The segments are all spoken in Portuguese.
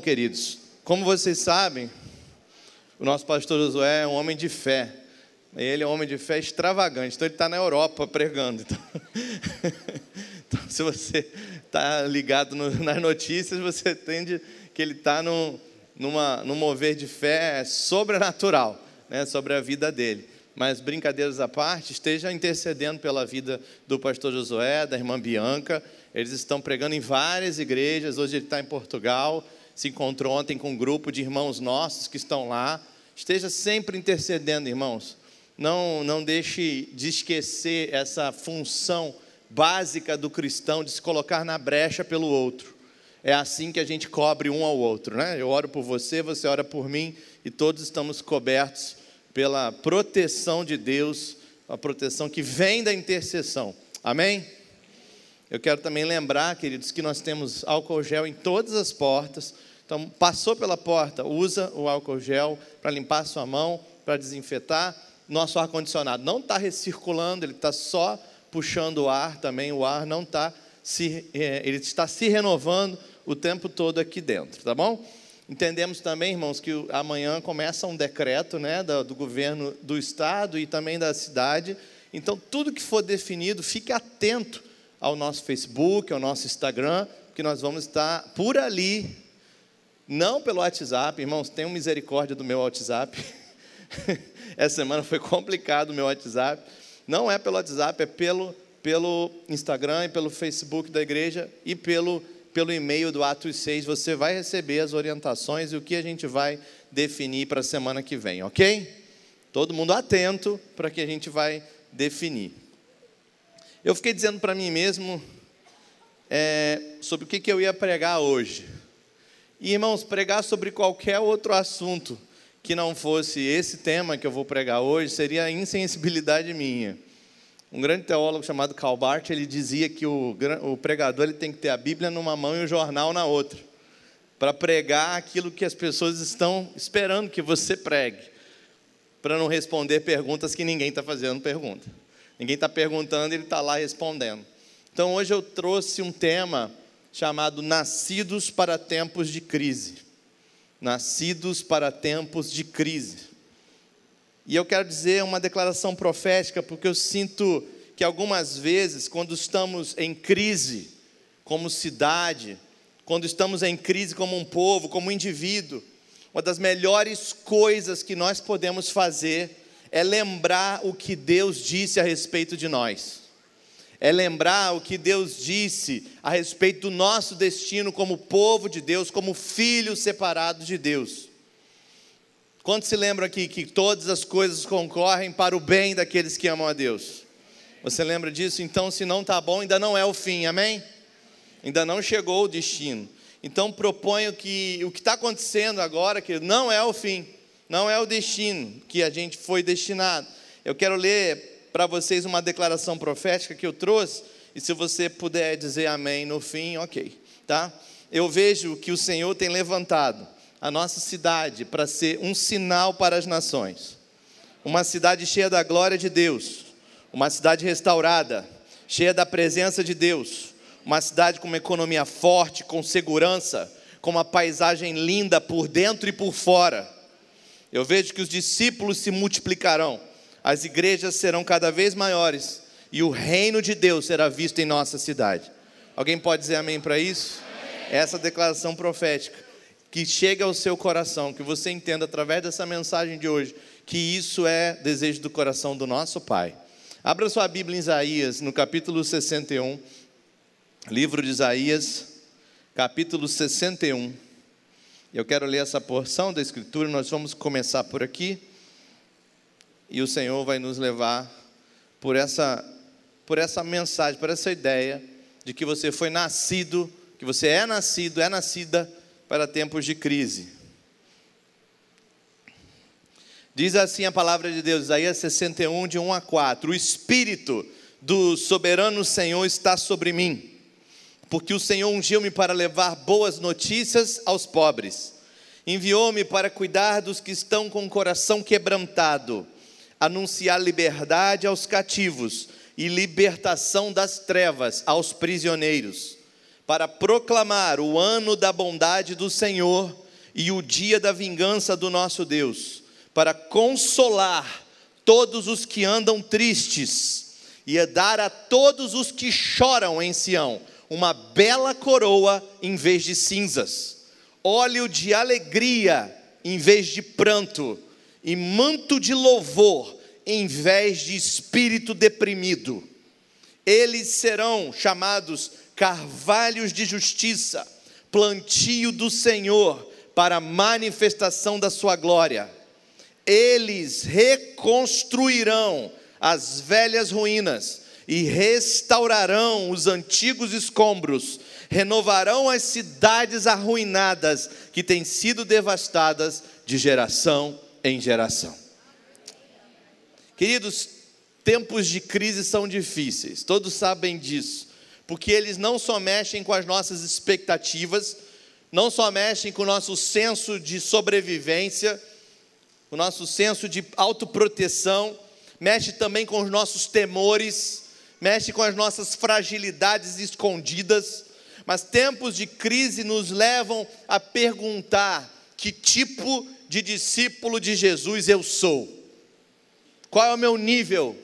Queridos, como vocês sabem, o nosso pastor Josué é um homem de fé. Ele é um homem de fé extravagante, então ele está na Europa pregando. Então, então se você está ligado no, nas notícias, você entende que ele está num, numa, num mover de fé sobrenatural né, sobre a vida dele. Mas brincadeiras à parte, esteja intercedendo pela vida do pastor Josué, da irmã Bianca. Eles estão pregando em várias igrejas. Hoje ele está em Portugal. Se encontrou ontem com um grupo de irmãos nossos que estão lá. Esteja sempre intercedendo, irmãos não, não deixe de esquecer essa função básica do cristão de se colocar na brecha pelo outro. É assim que a gente cobre um ao outro, né? Eu oro por você, você ora por mim e todos estamos cobertos pela proteção de Deus, a proteção que vem da intercessão. Amém? Eu quero também lembrar, queridos, que nós temos álcool gel em todas as portas. Então, passou pela porta, usa o álcool gel para limpar a sua mão, para desinfetar nosso ar-condicionado não está recirculando, ele está só puxando o ar também, o ar não está se, é, ele está se renovando o tempo todo aqui dentro, tá bom? Entendemos também, irmãos, que amanhã começa um decreto né, do, do governo do estado e também da cidade. Então, tudo que for definido, fique atento ao nosso Facebook, ao nosso Instagram, que nós vamos estar por ali, não pelo WhatsApp, irmãos, tenham misericórdia do meu WhatsApp. Essa semana foi complicado o meu WhatsApp. Não é pelo WhatsApp, é pelo, pelo Instagram e pelo Facebook da igreja e pelo, pelo e-mail do Atos 6. Você vai receber as orientações e o que a gente vai definir para a semana que vem, ok? Todo mundo atento para que a gente vai definir. Eu fiquei dizendo para mim mesmo é, sobre o que, que eu ia pregar hoje. E, irmãos, pregar sobre qualquer outro assunto que não fosse esse tema que eu vou pregar hoje, seria insensibilidade minha. Um grande teólogo chamado Karl Barth, ele dizia que o, o pregador ele tem que ter a Bíblia numa mão e o jornal na outra, para pregar aquilo que as pessoas estão esperando que você pregue, para não responder perguntas que ninguém está fazendo pergunta. Ninguém está perguntando, ele está lá respondendo. Então hoje eu trouxe um tema chamado Nascidos para Tempos de Crise nascidos para tempos de crise. E eu quero dizer uma declaração profética, porque eu sinto que algumas vezes, quando estamos em crise, como cidade, quando estamos em crise como um povo, como um indivíduo, uma das melhores coisas que nós podemos fazer é lembrar o que Deus disse a respeito de nós é lembrar o que Deus disse a respeito do nosso destino como povo de Deus, como filhos separados de Deus. Quantos se lembram aqui que todas as coisas concorrem para o bem daqueles que amam a Deus? Você lembra disso? Então, se não está bom, ainda não é o fim, amém? Ainda não chegou o destino. Então, proponho que o que está acontecendo agora, que não é o fim, não é o destino que a gente foi destinado. Eu quero ler para vocês uma declaração profética que eu trouxe, e se você puder dizer amém no fim, ok, tá? Eu vejo que o Senhor tem levantado a nossa cidade para ser um sinal para as nações, uma cidade cheia da glória de Deus, uma cidade restaurada, cheia da presença de Deus, uma cidade com uma economia forte, com segurança, com uma paisagem linda por dentro e por fora. Eu vejo que os discípulos se multiplicarão as igrejas serão cada vez maiores e o reino de Deus será visto em nossa cidade. Alguém pode dizer amém para isso? Essa declaração profética que chega ao seu coração, que você entenda através dessa mensagem de hoje, que isso é desejo do coração do nosso Pai. Abra sua Bíblia em Isaías, no capítulo 61, livro de Isaías, capítulo 61. Eu quero ler essa porção da Escritura, nós vamos começar por aqui e o Senhor vai nos levar por essa, por essa mensagem, por essa ideia de que você foi nascido, que você é nascido, é nascida para tempos de crise. Diz assim a palavra de Deus, Isaías 61, de 1 a 4: O Espírito do soberano Senhor está sobre mim, porque o Senhor ungiu-me para levar boas notícias aos pobres, enviou-me para cuidar dos que estão com o coração quebrantado anunciar liberdade aos cativos e libertação das trevas aos prisioneiros, para proclamar o ano da bondade do Senhor e o dia da vingança do nosso Deus, para consolar todos os que andam tristes e dar a todos os que choram em Sião uma bela coroa em vez de cinzas, óleo de alegria em vez de pranto, e manto de louvor em vez de espírito deprimido. Eles serão chamados carvalhos de justiça, plantio do Senhor para manifestação da sua glória. Eles reconstruirão as velhas ruínas e restaurarão os antigos escombros, renovarão as cidades arruinadas que têm sido devastadas de geração em geração. Queridos, tempos de crise são difíceis, todos sabem disso porque eles não só mexem com as nossas expectativas, não só mexem com o nosso senso de sobrevivência, o nosso senso de autoproteção, mexe também com os nossos temores, mexe com as nossas fragilidades escondidas. Mas tempos de crise nos levam a perguntar: que tipo de discípulo de Jesus eu sou? Qual é o meu nível?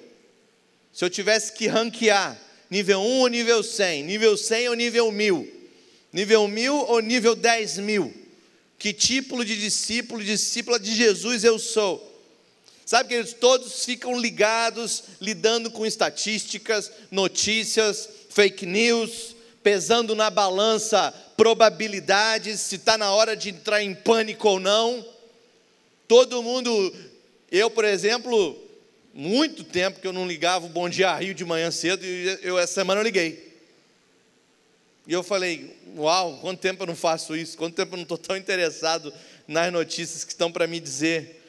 Se eu tivesse que ranquear, Nível 1 ou nível 100? Nível 100 ou nível 1000? Nível 1000 ou nível 10 mil? Que tipo de discípulo, discípula de Jesus eu sou? Sabe que eles todos ficam ligados, lidando com estatísticas, notícias, fake news, pesando na balança probabilidades, se está na hora de entrar em pânico ou não. Todo mundo, eu, por exemplo, muito tempo que eu não ligava o Bom Dia Rio de manhã cedo e eu, essa semana eu liguei. E eu falei, uau, quanto tempo eu não faço isso? Quanto tempo eu não estou tão interessado nas notícias que estão para me dizer?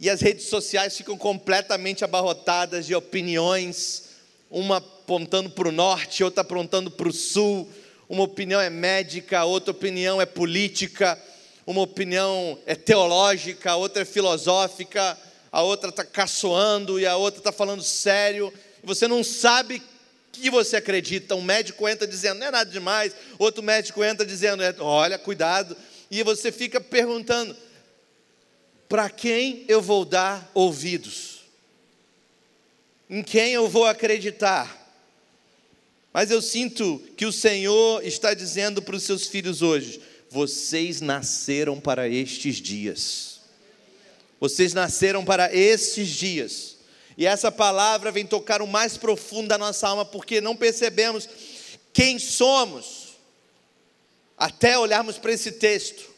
E as redes sociais ficam completamente abarrotadas de opiniões, uma apontando para o norte, outra apontando para o sul, uma opinião é médica, outra opinião é política, uma opinião é teológica, outra é filosófica, a outra está caçoando e a outra está falando sério, você não sabe que você acredita. Um médico entra dizendo, não é nada demais, outro médico entra dizendo, é, olha, cuidado, e você fica perguntando: para quem eu vou dar ouvidos? Em quem eu vou acreditar? Mas eu sinto que o Senhor está dizendo para os seus filhos hoje: vocês nasceram para estes dias. Vocês nasceram para estes dias. E essa palavra vem tocar o mais profundo da nossa alma, porque não percebemos quem somos até olharmos para esse texto,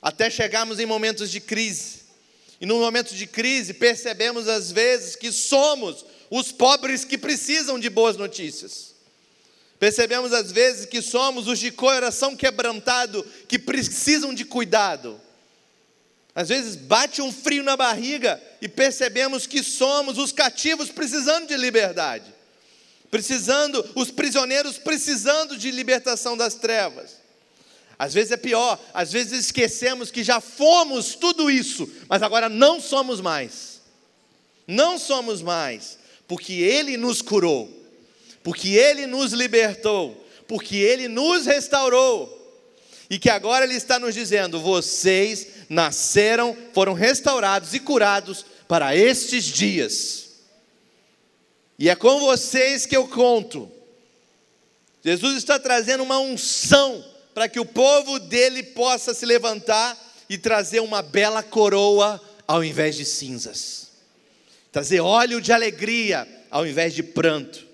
até chegarmos em momentos de crise. E no momento de crise, percebemos às vezes que somos os pobres que precisam de boas notícias. Percebemos às vezes que somos os de coração quebrantado que precisam de cuidado. Às vezes bate um frio na barriga e percebemos que somos os cativos precisando de liberdade, precisando, os prisioneiros precisando de libertação das trevas. Às vezes é pior, às vezes esquecemos que já fomos tudo isso, mas agora não somos mais. Não somos mais, porque Ele nos curou, porque Ele nos libertou, porque Ele nos restaurou, e que agora Ele está nos dizendo: vocês nasceram, foram restaurados e curados para estes dias. E é com vocês que eu conto. Jesus está trazendo uma unção para que o povo dele possa se levantar e trazer uma bela coroa ao invés de cinzas. Trazer óleo de alegria ao invés de pranto.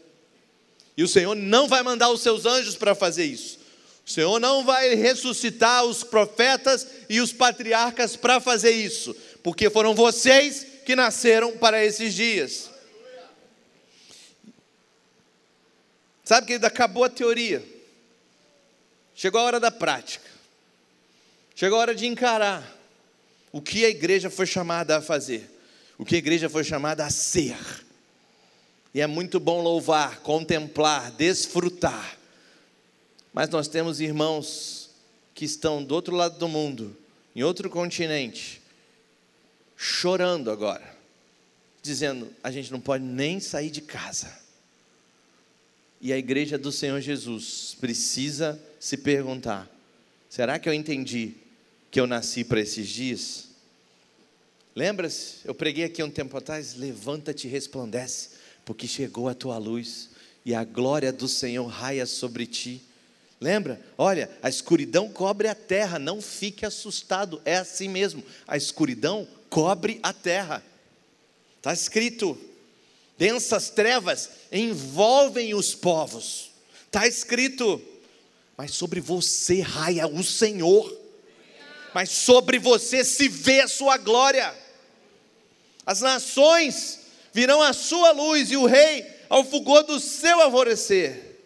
E o Senhor não vai mandar os seus anjos para fazer isso. O Senhor não vai ressuscitar os profetas e os patriarcas para fazer isso, porque foram vocês que nasceram para esses dias. Sabe, que acabou a teoria. Chegou a hora da prática. Chegou a hora de encarar o que a igreja foi chamada a fazer, o que a igreja foi chamada a ser. E é muito bom louvar, contemplar, desfrutar mas nós temos irmãos que estão do outro lado do mundo, em outro continente, chorando agora, dizendo: a gente não pode nem sair de casa. E a igreja do Senhor Jesus precisa se perguntar: será que eu entendi que eu nasci para esses dias? Lembra-se? Eu preguei aqui um tempo atrás: levanta-te e resplandece, porque chegou a tua luz e a glória do Senhor raia sobre ti. Lembra? Olha, a escuridão cobre a terra, não fique assustado, é assim mesmo. A escuridão cobre a terra. Está escrito: densas trevas envolvem os povos. Está escrito, mas sobre você raia o Senhor, mas sobre você se vê a sua glória. As nações virão a sua luz e o rei ao fulgor do seu alvorecer.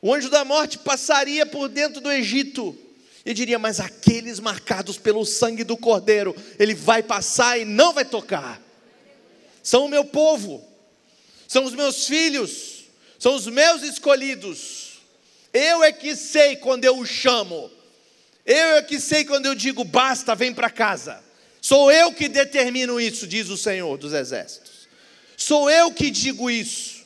O anjo da morte passaria por dentro do Egito e diria: Mas aqueles marcados pelo sangue do cordeiro, ele vai passar e não vai tocar. São o meu povo, são os meus filhos, são os meus escolhidos. Eu é que sei quando eu o chamo, eu é que sei quando eu digo basta, vem para casa. Sou eu que determino isso, diz o Senhor dos Exércitos. Sou eu que digo isso.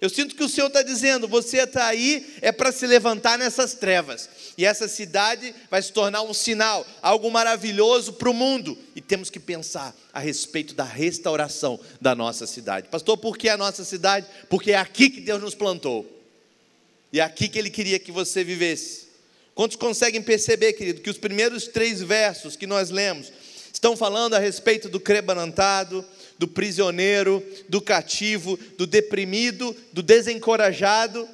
Eu sinto que o Senhor está dizendo: você está aí é para se levantar nessas trevas, e essa cidade vai se tornar um sinal, algo maravilhoso para o mundo, e temos que pensar a respeito da restauração da nossa cidade. Pastor, por que a nossa cidade? Porque é aqui que Deus nos plantou, e é aqui que Ele queria que você vivesse. Quantos conseguem perceber, querido, que os primeiros três versos que nós lemos estão falando a respeito do crebanantado, do prisioneiro, do cativo, do deprimido, do desencorajado,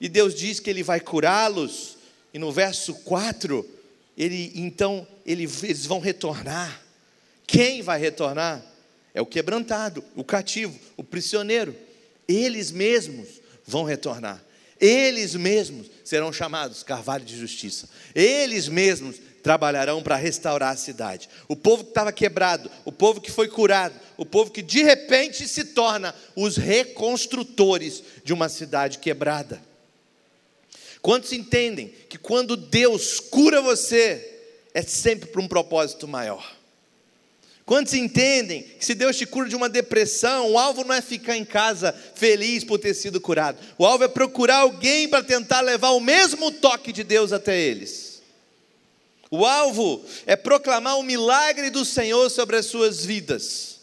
e Deus diz que Ele vai curá-los, e no verso 4, ele, então ele, eles vão retornar. Quem vai retornar? É o quebrantado, o cativo, o prisioneiro. Eles mesmos vão retornar. Eles mesmos serão chamados carvalho de justiça. Eles mesmos trabalharão para restaurar a cidade. O povo que estava quebrado, o povo que foi curado, o povo que de repente se torna os reconstrutores de uma cidade quebrada. Quantos entendem que quando Deus cura você, é sempre para um propósito maior? Quantos entendem que se Deus te cura de uma depressão, o alvo não é ficar em casa feliz por ter sido curado, o alvo é procurar alguém para tentar levar o mesmo toque de Deus até eles. O alvo é proclamar o milagre do Senhor sobre as suas vidas.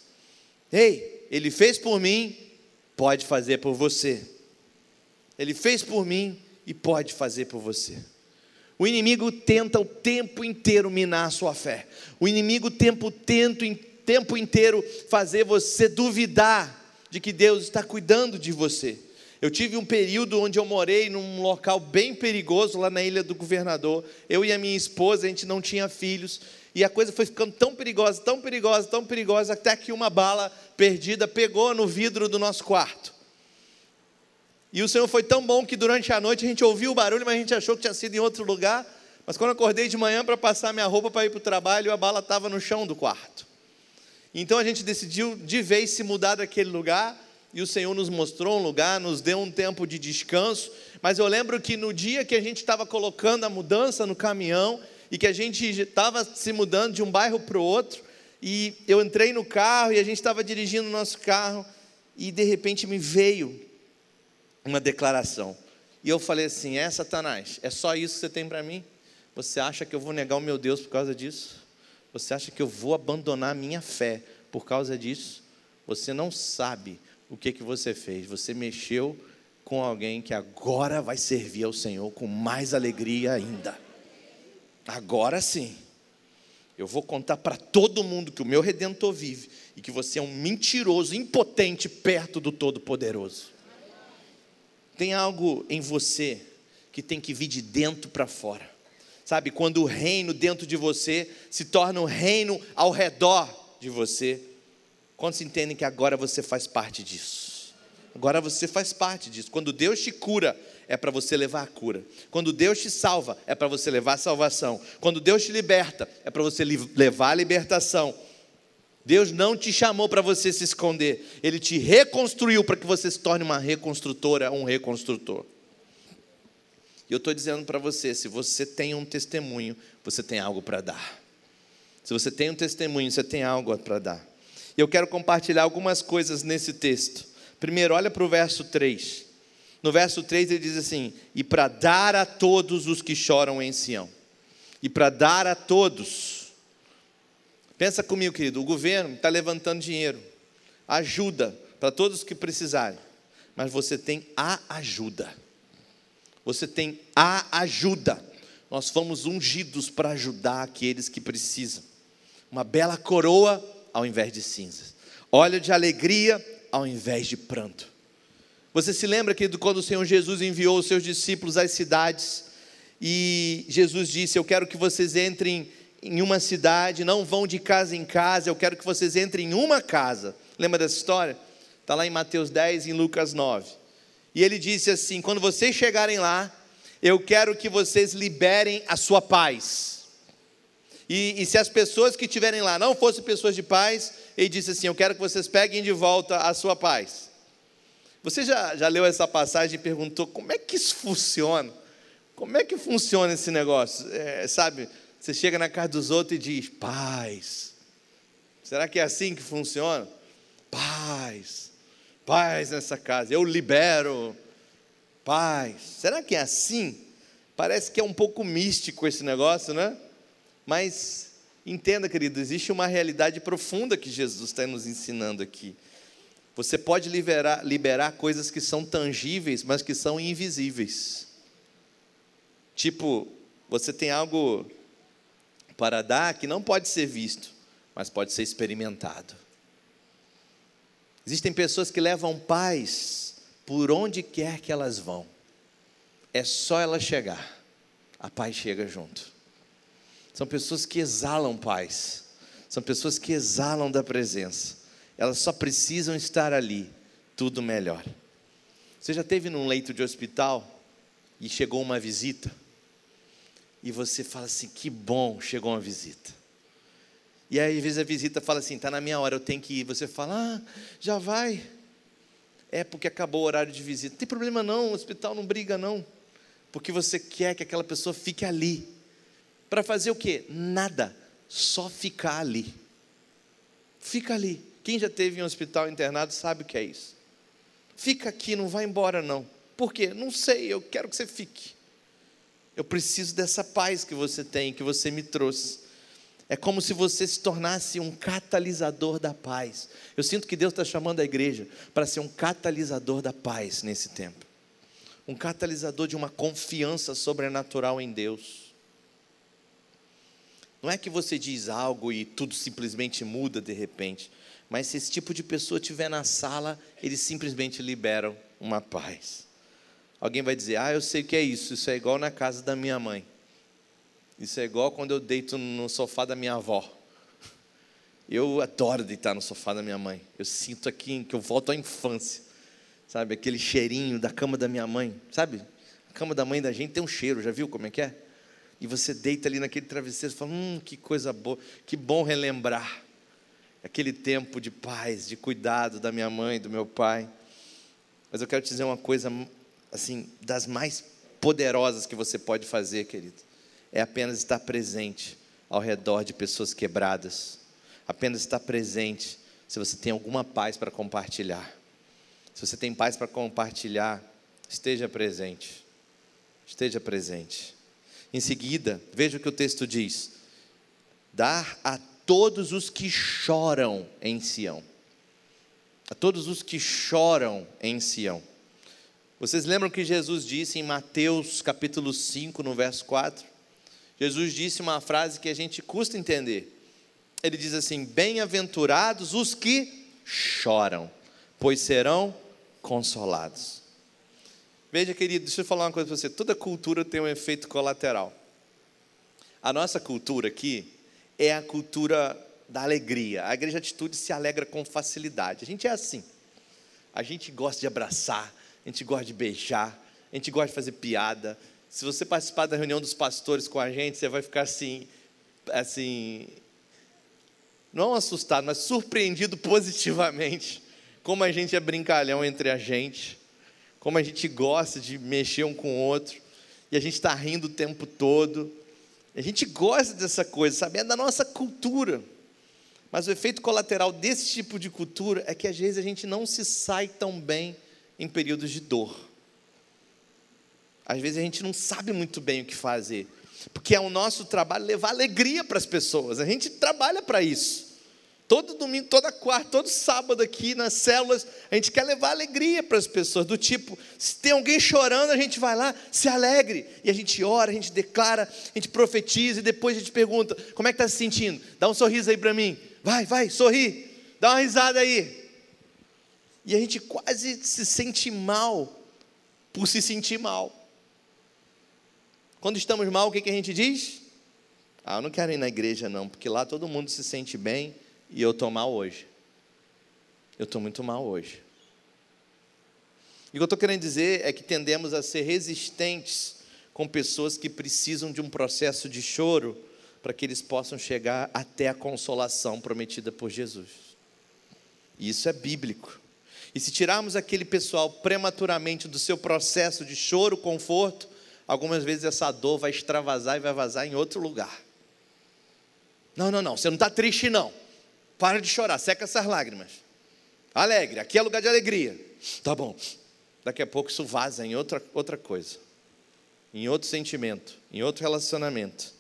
Ei, Ele fez por mim, pode fazer por você. Ele fez por mim e pode fazer por você. O inimigo tenta o tempo inteiro minar a sua fé. O inimigo tempo, tenta tempo inteiro fazer você duvidar de que Deus está cuidando de você. Eu tive um período onde eu morei num local bem perigoso, lá na Ilha do Governador. Eu e a minha esposa, a gente não tinha filhos. E a coisa foi ficando tão perigosa, tão perigosa, tão perigosa, até que uma bala perdida pegou no vidro do nosso quarto. E o Senhor foi tão bom que durante a noite a gente ouviu o barulho, mas a gente achou que tinha sido em outro lugar. Mas quando acordei de manhã para passar minha roupa para ir para o trabalho, a bala estava no chão do quarto. Então a gente decidiu de vez se mudar daquele lugar e o Senhor nos mostrou um lugar, nos deu um tempo de descanso. Mas eu lembro que no dia que a gente estava colocando a mudança no caminhão e que a gente estava se mudando de um bairro para o outro, e eu entrei no carro e a gente estava dirigindo o nosso carro e de repente me veio uma declaração. E eu falei assim: É, Satanás, é só isso que você tem para mim? Você acha que eu vou negar o meu Deus por causa disso? Você acha que eu vou abandonar a minha fé por causa disso? Você não sabe o que, que você fez? Você mexeu com alguém que agora vai servir ao Senhor com mais alegria ainda. Agora sim. Eu vou contar para todo mundo que o meu redentor vive e que você é um mentiroso, impotente perto do Todo-Poderoso. Tem algo em você que tem que vir de dentro para fora. Sabe, quando o reino dentro de você se torna um reino ao redor de você, Quantos entendem que agora você faz parte disso? Agora você faz parte disso. Quando Deus te cura, é para você levar a cura. Quando Deus te salva, é para você levar a salvação. Quando Deus te liberta, é para você levar a libertação. Deus não te chamou para você se esconder, Ele te reconstruiu para que você se torne uma reconstrutora, um reconstrutor. E eu estou dizendo para você: se você tem um testemunho, você tem algo para dar. Se você tem um testemunho, você tem algo para dar. E eu quero compartilhar algumas coisas nesse texto. Primeiro, olha para o verso 3. No verso 3 ele diz assim: E para dar a todos os que choram em Sião. E para dar a todos. Pensa comigo, querido, o governo está levantando dinheiro, ajuda para todos que precisarem, mas você tem a ajuda. Você tem a ajuda. Nós fomos ungidos para ajudar aqueles que precisam. Uma bela coroa ao invés de cinzas, óleo de alegria ao invés de pranto. Você se lembra que quando o Senhor Jesus enviou os seus discípulos às cidades e Jesus disse: Eu quero que vocês entrem em uma cidade, não vão de casa em casa, eu quero que vocês entrem em uma casa. Lembra dessa história? Está lá em Mateus 10 e em Lucas 9. E ele disse assim: Quando vocês chegarem lá, eu quero que vocês liberem a sua paz. E, e, se as pessoas que estiverem lá não fossem pessoas de paz, ele disse assim: Eu quero que vocês peguem de volta a sua paz. Você já, já leu essa passagem e perguntou como é que isso funciona? Como é que funciona esse negócio? É, sabe, você chega na casa dos outros e diz: Paz. Será que é assim que funciona? Paz. Paz nessa casa. Eu libero. Paz. Será que é assim? Parece que é um pouco místico esse negócio, né? Mas entenda, querido, existe uma realidade profunda que Jesus está nos ensinando aqui. Você pode liberar, liberar coisas que são tangíveis, mas que são invisíveis. Tipo, você tem algo para dar que não pode ser visto, mas pode ser experimentado. Existem pessoas que levam paz por onde quer que elas vão. É só ela chegar, a paz chega junto. São pessoas que exalam paz. São pessoas que exalam da presença. Elas só precisam estar ali, tudo melhor. Você já teve num leito de hospital e chegou uma visita? E você fala assim: que bom, chegou uma visita. E aí, às vezes a visita fala assim: está na minha hora, eu tenho que ir. Você fala: ah, já vai. É porque acabou o horário de visita. Não tem problema não, o hospital não briga não. Porque você quer que aquela pessoa fique ali para fazer o quê? Nada, só ficar ali. Fica ali. Quem já teve em um hospital internado sabe o que é isso. Fica aqui, não vai embora não. Por quê? Não sei, eu quero que você fique. Eu preciso dessa paz que você tem, que você me trouxe. É como se você se tornasse um catalisador da paz. Eu sinto que Deus está chamando a igreja para ser um catalisador da paz nesse tempo. Um catalisador de uma confiança sobrenatural em Deus não é que você diz algo e tudo simplesmente muda de repente, mas se esse tipo de pessoa estiver na sala, eles simplesmente liberam uma paz. Alguém vai dizer: Ah, eu sei o que é isso, isso é igual na casa da minha mãe. Isso é igual quando eu deito no sofá da minha avó. Eu adoro deitar no sofá da minha mãe. Eu sinto aqui que eu volto à infância. Sabe, aquele cheirinho da cama da minha mãe. Sabe? A cama da mãe da gente tem um cheiro, já viu como é que é? e você deita ali naquele travesseiro e fala: Hum, que coisa boa, que bom relembrar aquele tempo de paz, de cuidado da minha mãe, do meu pai. Mas eu quero te dizer uma coisa, assim, das mais poderosas que você pode fazer, querido, é apenas estar presente ao redor de pessoas quebradas, apenas estar presente se você tem alguma paz para compartilhar. Se você tem paz para compartilhar, esteja presente. Esteja presente. Em seguida, veja o que o texto diz: dar a todos os que choram em Sião. A todos os que choram em Sião. Vocês lembram que Jesus disse em Mateus capítulo 5, no verso 4? Jesus disse uma frase que a gente custa entender. Ele diz assim: Bem-aventurados os que choram, pois serão consolados. Veja, querido, deixa eu falar uma coisa para você. Toda cultura tem um efeito colateral. A nossa cultura aqui é a cultura da alegria. A igreja atitude se alegra com facilidade. A gente é assim. A gente gosta de abraçar, a gente gosta de beijar, a gente gosta de fazer piada. Se você participar da reunião dos pastores com a gente, você vai ficar assim, assim, não assustado, mas surpreendido positivamente. Como a gente é brincalhão entre a gente como a gente gosta de mexer um com o outro, e a gente está rindo o tempo todo. A gente gosta dessa coisa, sabe? É da nossa cultura. Mas o efeito colateral desse tipo de cultura é que às vezes a gente não se sai tão bem em períodos de dor. Às vezes a gente não sabe muito bem o que fazer, porque é o nosso trabalho levar alegria para as pessoas, a gente trabalha para isso. Todo domingo, toda quarta, todo sábado aqui nas células, a gente quer levar alegria para as pessoas, do tipo, se tem alguém chorando, a gente vai lá, se alegre, e a gente ora, a gente declara, a gente profetiza, e depois a gente pergunta: como é que está se sentindo? Dá um sorriso aí para mim, vai, vai, sorri, dá uma risada aí. E a gente quase se sente mal por se sentir mal. Quando estamos mal, o que, que a gente diz? Ah, eu não quero ir na igreja, não, porque lá todo mundo se sente bem e eu estou mal hoje. Eu estou muito mal hoje. E o que eu estou querendo dizer é que tendemos a ser resistentes com pessoas que precisam de um processo de choro para que eles possam chegar até a consolação prometida por Jesus. E isso é bíblico. E se tirarmos aquele pessoal prematuramente do seu processo de choro, conforto, algumas vezes essa dor vai extravasar e vai vazar em outro lugar. Não, não, não, você não está triste, não. Para de chorar, seca essas lágrimas. Alegre, aqui é lugar de alegria. Tá bom. Daqui a pouco isso vaza em outra, outra coisa, em outro sentimento, em outro relacionamento.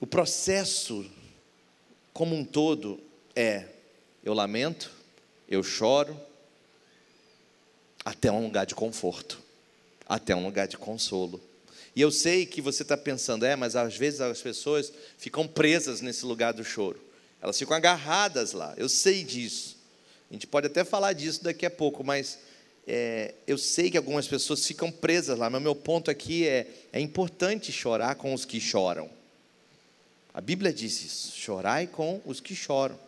O processo como um todo é: eu lamento, eu choro, até um lugar de conforto, até um lugar de consolo. E eu sei que você está pensando, é, mas às vezes as pessoas ficam presas nesse lugar do choro. Elas ficam agarradas lá. Eu sei disso. A gente pode até falar disso daqui a pouco, mas é, eu sei que algumas pessoas ficam presas lá. Mas meu ponto aqui é: é importante chorar com os que choram. A Bíblia diz isso: chorai com os que choram.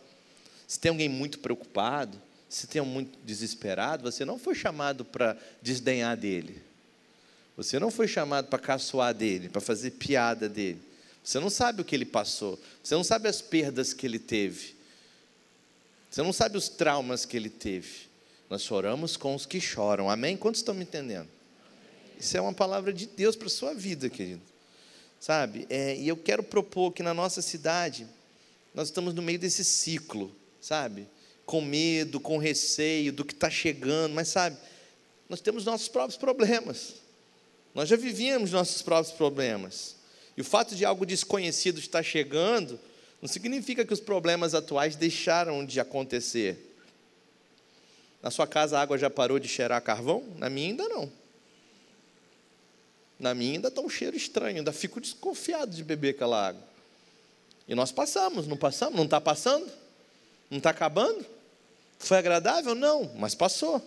Se tem alguém muito preocupado, se tem um muito desesperado, você não foi chamado para desdenhar dele. Você não foi chamado para caçoar dele, para fazer piada dele. Você não sabe o que ele passou. Você não sabe as perdas que ele teve. Você não sabe os traumas que ele teve. Nós choramos com os que choram. Amém? Quantos estão me entendendo? Isso é uma palavra de Deus para a sua vida, querido. Sabe? É, e eu quero propor que na nossa cidade, nós estamos no meio desse ciclo, sabe? Com medo, com receio do que está chegando, mas sabe? Nós temos nossos próprios problemas. Nós já vivíamos nossos próprios problemas. E o fato de algo desconhecido estar chegando não significa que os problemas atuais deixaram de acontecer. Na sua casa a água já parou de cheirar carvão? Na minha ainda não. Na minha ainda está um cheiro estranho, ainda fico desconfiado de beber aquela água. E nós passamos, não passamos? Não está passando? Não está acabando? Foi agradável? Não, mas passou.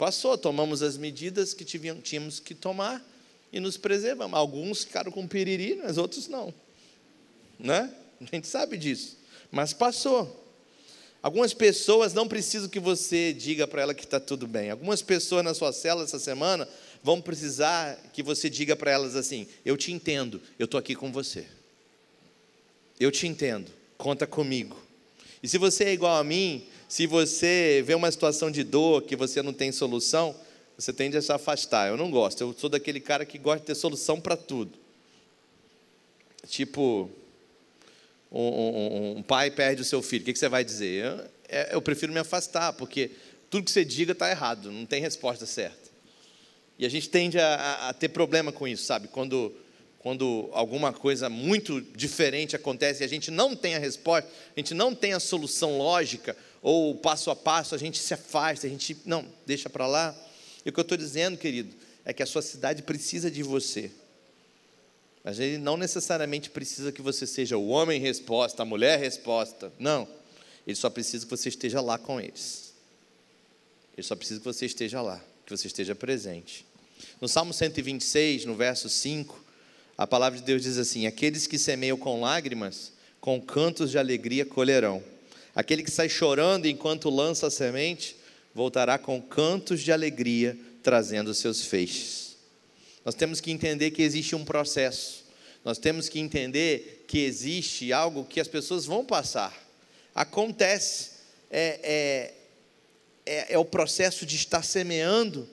Passou, tomamos as medidas que tínhamos que tomar e nos preservamos. Alguns ficaram com piriri, mas outros não. Né? A gente sabe disso. Mas passou. Algumas pessoas não precisam que você diga para ela que está tudo bem. Algumas pessoas na sua cela essa semana vão precisar que você diga para elas assim: Eu te entendo, eu estou aqui com você. Eu te entendo, conta comigo. E se você é igual a mim, se você vê uma situação de dor que você não tem solução, você tende a se afastar. Eu não gosto. Eu sou daquele cara que gosta de ter solução para tudo. Tipo, um, um, um, pai perde o seu filho. O que, você vai dizer? Eu, é, eu prefiro me afastar, porque tudo que você diga está errado, não tem resposta certa. E a gente tende a, a ter problema com isso, sabe? Quando quando alguma coisa muito diferente acontece e a gente não tem a resposta, a gente não tem a solução lógica, ou passo a passo, a gente se afasta, a gente, não, deixa para lá. E o que eu estou dizendo, querido, é que a sua cidade precisa de você. Mas ele não necessariamente precisa que você seja o homem resposta, a mulher resposta. Não. Ele só precisa que você esteja lá com eles. Ele só precisa que você esteja lá, que você esteja presente. No Salmo 126, no verso 5, a palavra de Deus diz assim: Aqueles que semeiam com lágrimas, com cantos de alegria colherão. Aquele que sai chorando enquanto lança a semente, voltará com cantos de alegria, trazendo seus feixes. Nós temos que entender que existe um processo. Nós temos que entender que existe algo que as pessoas vão passar. Acontece. É, é, é, é o processo de estar semeando,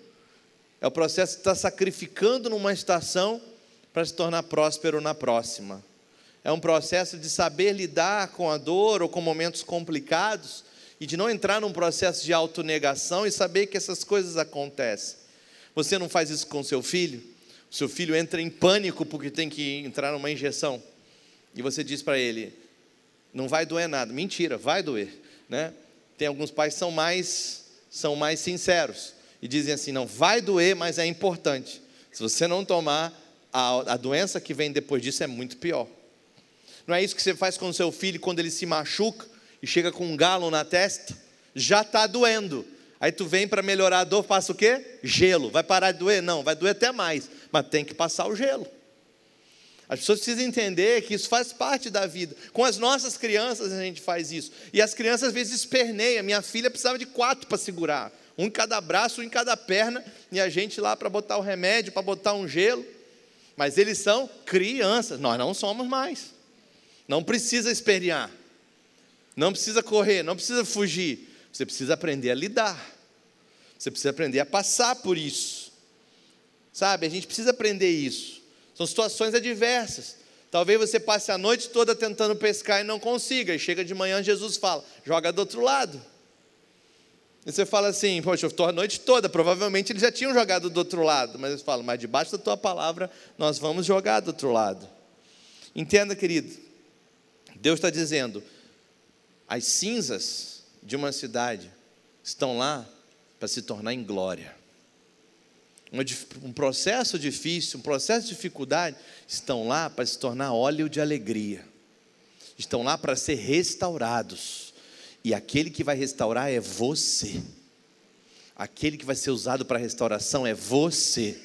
é o processo de estar sacrificando numa estação para se tornar próspero na próxima. É um processo de saber lidar com a dor ou com momentos complicados e de não entrar num processo de autonegação e saber que essas coisas acontecem. Você não faz isso com seu filho? O seu filho entra em pânico porque tem que entrar numa injeção. E você diz para ele: não vai doer nada. Mentira, vai doer. Né? Tem alguns pais que são mais, são mais sinceros e dizem assim: não, vai doer, mas é importante. Se você não tomar, a, a doença que vem depois disso é muito pior. Não é isso que você faz com seu filho quando ele se machuca e chega com um galo na testa? Já está doendo. Aí tu vem para melhorar a dor, passa o quê? Gelo. Vai parar de doer? Não, vai doer até mais, mas tem que passar o gelo. As pessoas precisam entender que isso faz parte da vida. Com as nossas crianças a gente faz isso. E as crianças às vezes esperneiam. Minha filha precisava de quatro para segurar. Um em cada braço, um em cada perna. E a gente lá para botar o remédio, para botar um gelo. Mas eles são crianças. Nós não somos mais. Não precisa espernear. Não precisa correr, não precisa fugir. Você precisa aprender a lidar. Você precisa aprender a passar por isso. Sabe, a gente precisa aprender isso. São situações adversas. Talvez você passe a noite toda tentando pescar e não consiga. E chega de manhã, Jesus fala: joga do outro lado. E você fala assim: poxa, eu estou a noite toda. Provavelmente eles já tinham jogado do outro lado. Mas eles falam: mas debaixo da tua palavra, nós vamos jogar do outro lado. Entenda, querido. Deus está dizendo: as cinzas de uma cidade estão lá para se tornar em glória. Um processo difícil, um processo de dificuldade, estão lá para se tornar óleo de alegria. Estão lá para ser restaurados. E aquele que vai restaurar é você. Aquele que vai ser usado para restauração é você.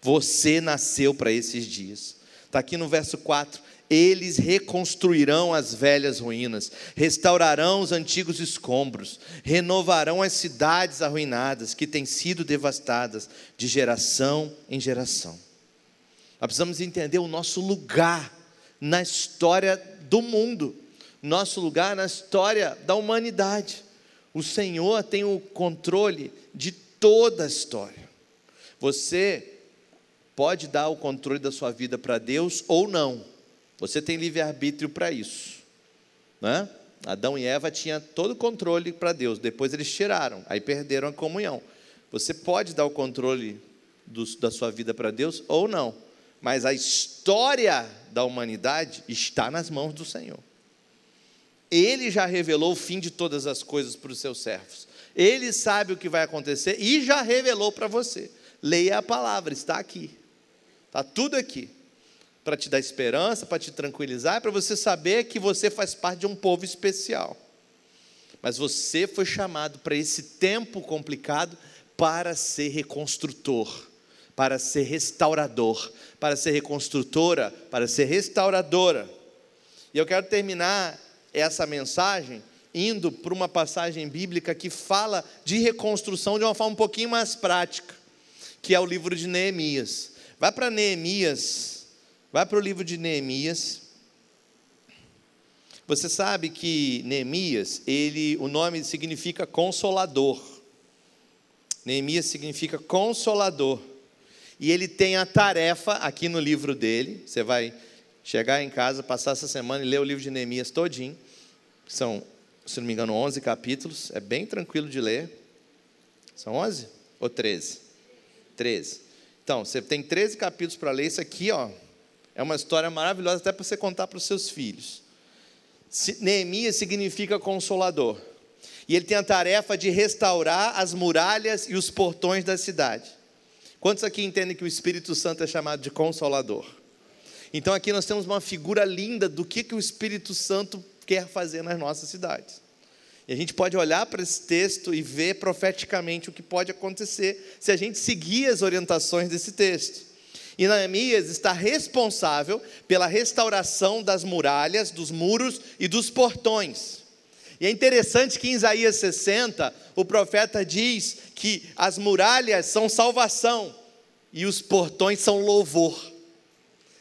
Você nasceu para esses dias. Está aqui no verso 4 eles reconstruirão as velhas ruínas, restaurarão os antigos escombros, renovarão as cidades arruinadas que têm sido devastadas de geração em geração. Nós precisamos entender o nosso lugar na história do mundo, nosso lugar na história da humanidade. O Senhor tem o controle de toda a história. Você pode dar o controle da sua vida para Deus ou não você tem livre-arbítrio para isso. Né? Adão e Eva tinham todo o controle para Deus, depois eles tiraram, aí perderam a comunhão. Você pode dar o controle do, da sua vida para Deus ou não, mas a história da humanidade está nas mãos do Senhor. Ele já revelou o fim de todas as coisas para os seus servos. Ele sabe o que vai acontecer e já revelou para você. Leia a palavra, está aqui. Está tudo aqui para te dar esperança, para te tranquilizar, para você saber que você faz parte de um povo especial. Mas você foi chamado para esse tempo complicado para ser reconstrutor, para ser restaurador, para ser reconstrutora, para ser restauradora. E eu quero terminar essa mensagem indo para uma passagem bíblica que fala de reconstrução de uma forma um pouquinho mais prática, que é o livro de Neemias. Vai para Neemias Vai para o livro de Neemias. Você sabe que Neemias, ele, o nome significa consolador. Neemias significa consolador. E ele tem a tarefa aqui no livro dele. Você vai chegar em casa, passar essa semana e ler o livro de Neemias todinho. São, se não me engano, 11 capítulos. É bem tranquilo de ler. São 11 ou 13? 13. Então, você tem 13 capítulos para ler. Isso aqui, ó, é uma história maravilhosa até para você contar para os seus filhos. Neemias significa consolador. E ele tem a tarefa de restaurar as muralhas e os portões da cidade. Quantos aqui entendem que o Espírito Santo é chamado de consolador? Então aqui nós temos uma figura linda do que, que o Espírito Santo quer fazer nas nossas cidades. E a gente pode olhar para esse texto e ver profeticamente o que pode acontecer se a gente seguir as orientações desse texto. E Neemias está responsável pela restauração das muralhas, dos muros e dos portões. E é interessante que em Isaías 60, o profeta diz que as muralhas são salvação e os portões são louvor.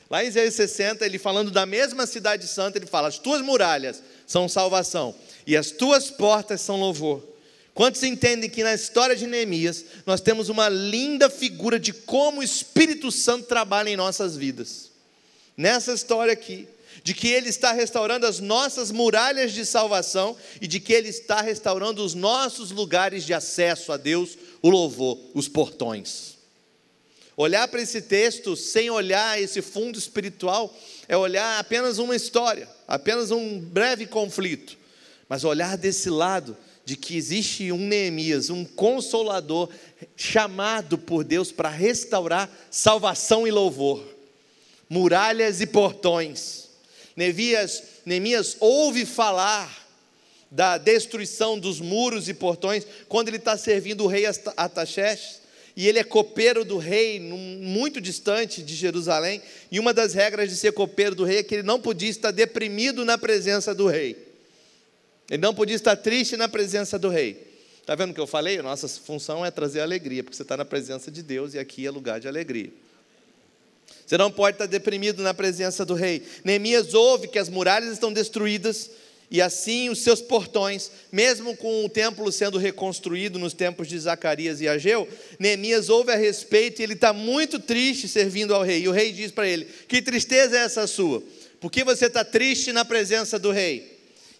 Lá em Isaías 60, ele falando da mesma cidade santa, ele fala: As tuas muralhas são salvação e as tuas portas são louvor. Quantos entendem que na história de Neemias nós temos uma linda figura de como o Espírito Santo trabalha em nossas vidas? Nessa história aqui, de que Ele está restaurando as nossas muralhas de salvação e de que Ele está restaurando os nossos lugares de acesso a Deus, o louvor, os portões. Olhar para esse texto sem olhar esse fundo espiritual é olhar apenas uma história, apenas um breve conflito. Mas olhar desse lado de que existe um Neemias, um consolador, chamado por Deus para restaurar salvação e louvor, muralhas e portões. Neemias, Neemias ouve falar da destruição dos muros e portões quando ele está servindo o rei Ataxerxes e ele é copeiro do rei, muito distante de Jerusalém, e uma das regras de ser copeiro do rei é que ele não podia estar deprimido na presença do rei. Ele não podia estar triste na presença do rei. Está vendo o que eu falei? Nossa função é trazer alegria, porque você está na presença de Deus e aqui é lugar de alegria. Você não pode estar deprimido na presença do rei. Neemias ouve que as muralhas estão destruídas e assim os seus portões, mesmo com o templo sendo reconstruído nos tempos de Zacarias e Ageu, Neemias ouve a respeito e ele está muito triste servindo ao rei. E o rei diz para ele: Que tristeza é essa sua? Por que você está triste na presença do rei?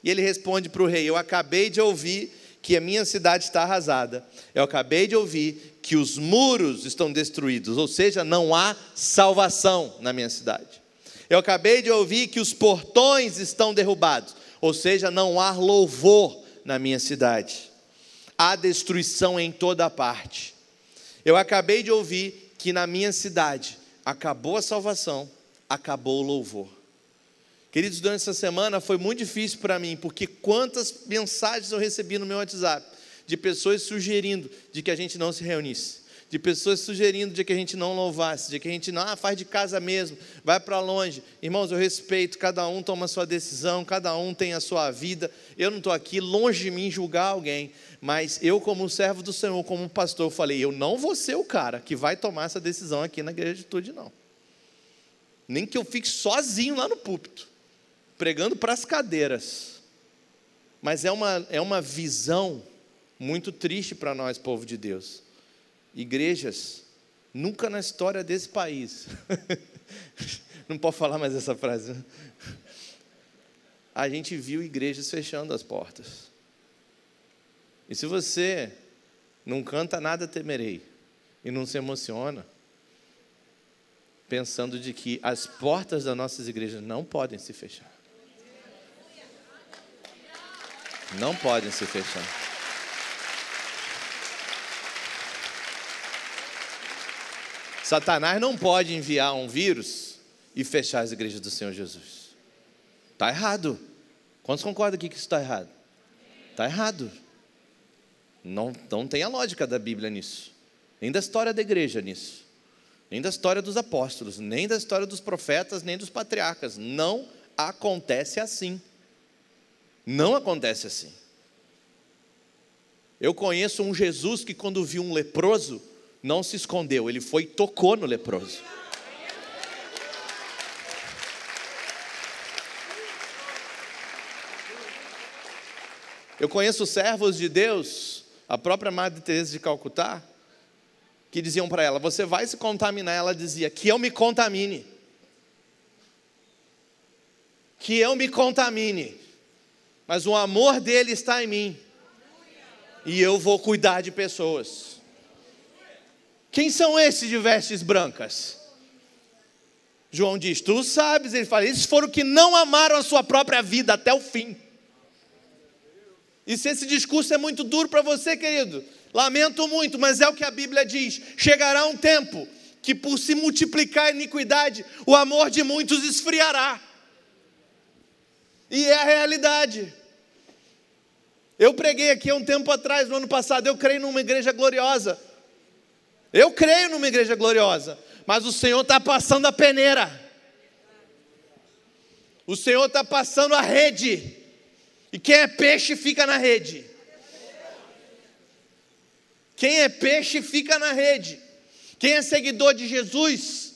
E ele responde para o rei: Eu acabei de ouvir que a minha cidade está arrasada. Eu acabei de ouvir que os muros estão destruídos, ou seja, não há salvação na minha cidade. Eu acabei de ouvir que os portões estão derrubados, ou seja, não há louvor na minha cidade. Há destruição em toda parte. Eu acabei de ouvir que na minha cidade acabou a salvação, acabou o louvor. Queridos, durante essa semana foi muito difícil para mim, porque quantas mensagens eu recebi no meu WhatsApp de pessoas sugerindo de que a gente não se reunisse, de pessoas sugerindo de que a gente não louvasse, de que a gente não ah, faz de casa mesmo, vai para longe. Irmãos, eu respeito, cada um toma a sua decisão, cada um tem a sua vida. Eu não estou aqui longe de mim julgar alguém, mas eu, como servo do Senhor, como pastor, eu falei: eu não vou ser o cara que vai tomar essa decisão aqui na igreja de tudo, não. Nem que eu fique sozinho lá no púlpito pregando para as cadeiras. Mas é uma, é uma visão muito triste para nós, povo de Deus. Igrejas, nunca na história desse país, não pode falar mais essa frase, né? a gente viu igrejas fechando as portas. E se você não canta nada temerei e não se emociona, pensando de que as portas das nossas igrejas não podem se fechar. Não podem se fechar. Satanás não pode enviar um vírus e fechar as igrejas do Senhor Jesus. Está errado. Quantos concordam aqui que isso está errado? Está errado. Não, não tem a lógica da Bíblia nisso. Nem da história da igreja nisso. Nem da história dos apóstolos. Nem da história dos profetas, nem dos patriarcas. Não acontece assim. Não acontece assim. Eu conheço um Jesus que, quando viu um leproso, não se escondeu, ele foi e tocou no leproso. Eu conheço servos de Deus, a própria Madre Teresa de Calcutá, que diziam para ela: Você vai se contaminar. Ela dizia: Que eu me contamine. Que eu me contamine mas o amor dele está em mim. E eu vou cuidar de pessoas. Quem são esses de vestes brancas? João diz: Tu sabes, ele fala, esses foram que não amaram a sua própria vida até o fim. E se esse discurso é muito duro para você, querido, lamento muito, mas é o que a Bíblia diz: chegará um tempo que, por se multiplicar a iniquidade, o amor de muitos esfriará. E é a realidade. Eu preguei aqui há um tempo atrás, no ano passado, eu creio numa igreja gloriosa. Eu creio numa igreja gloriosa, mas o Senhor está passando a peneira. O Senhor está passando a rede. E quem é peixe fica na rede. Quem é peixe fica na rede. Quem é seguidor de Jesus,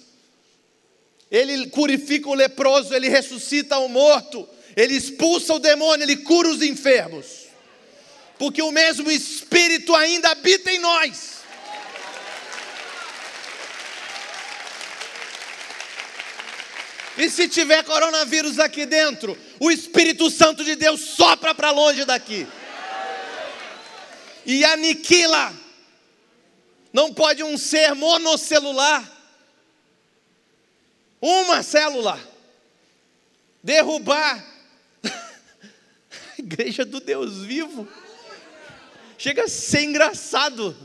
ele purifica o leproso, ele ressuscita o morto, ele expulsa o demônio, ele cura os enfermos porque o mesmo Espírito ainda habita em nós. E se tiver coronavírus aqui dentro, o Espírito Santo de Deus sopra para longe daqui e aniquila. Não pode um ser monocelular uma célula, derrubar a igreja do Deus vivo. Chega a ser engraçado,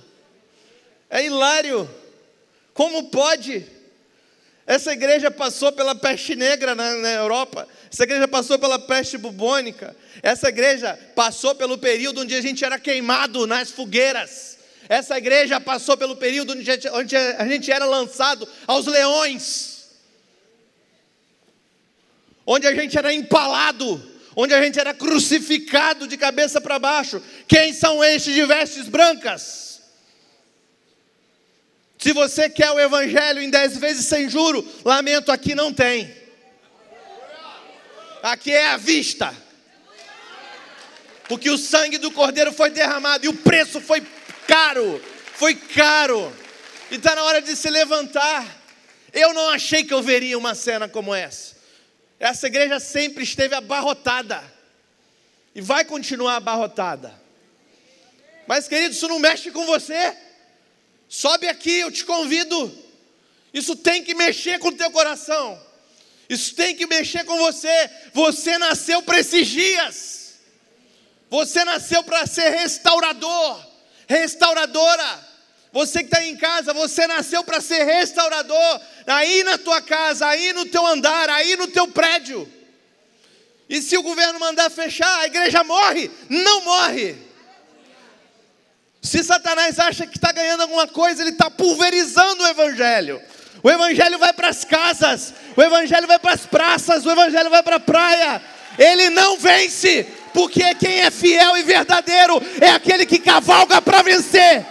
é hilário. Como pode? Essa igreja passou pela peste negra na, na, Europa, essa igreja passou pela peste bubônica, essa igreja passou pelo período onde a gente era queimado nas fogueiras, essa igreja passou pelo período onde a gente, onde a gente era lançado aos leões, onde a gente era empalado, onde a gente era crucificado de cabeça para baixo. Quem são estes de vestes brancas? Se você quer o evangelho em dez vezes sem juro, lamento, aqui não tem. Aqui é a vista. Porque o sangue do cordeiro foi derramado e o preço foi caro. Foi caro. E está na hora de se levantar. Eu não achei que eu veria uma cena como essa. Essa igreja sempre esteve abarrotada. E vai continuar abarrotada. Mas, querido, isso não mexe com você. Sobe aqui, eu te convido. Isso tem que mexer com o teu coração. Isso tem que mexer com você. Você nasceu para esses dias. Você nasceu para ser restaurador, restauradora. Você que está em casa, você nasceu para ser restaurador. Aí na tua casa, aí no teu andar, aí no teu prédio. E se o governo mandar fechar, a igreja morre? Não morre. Se Satanás acha que está ganhando alguma coisa, ele está pulverizando o Evangelho. O Evangelho vai para as casas, o Evangelho vai para as praças, o Evangelho vai para a praia. Ele não vence, porque quem é fiel e verdadeiro é aquele que cavalga para vencer.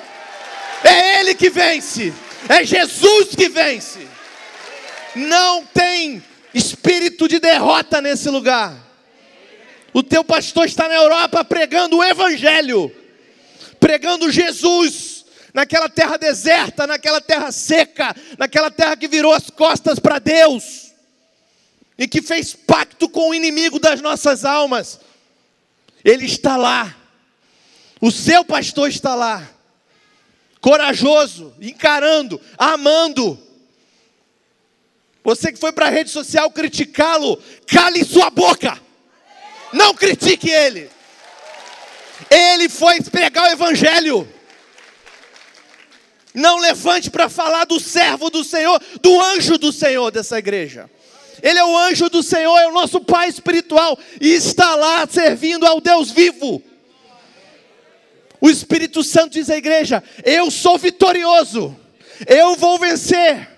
É Ele que vence, é Jesus que vence. Não tem espírito de derrota nesse lugar. O teu pastor está na Europa pregando o Evangelho pregando Jesus naquela terra deserta, naquela terra seca, naquela terra que virou as costas para Deus e que fez pacto com o inimigo das nossas almas. Ele está lá, o seu pastor está lá, corajoso, encarando, amando. Você que foi para a rede social criticá-lo, cale sua boca, não critique ele. Ele foi pregar o Evangelho. Não levante para falar do servo do Senhor, do anjo do Senhor dessa igreja. Ele é o anjo do Senhor, é o nosso Pai espiritual e está lá servindo ao Deus vivo. O Espírito Santo diz à igreja: Eu sou vitorioso, eu vou vencer.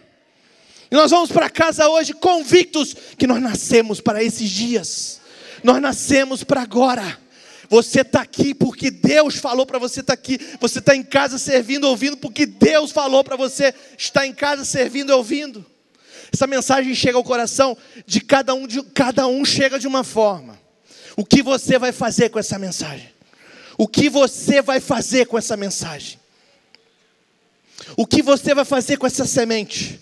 E nós vamos para casa hoje convictos que nós nascemos para esses dias, nós nascemos para agora. Você está aqui porque Deus falou para você estar tá aqui. Você está em casa servindo, ouvindo, porque Deus falou para você estar em casa servindo ouvindo. Essa mensagem chega ao coração de cada um, de cada um chega de uma forma. O que você vai fazer com essa mensagem? O que você vai fazer com essa mensagem? O que você vai fazer com essa semente?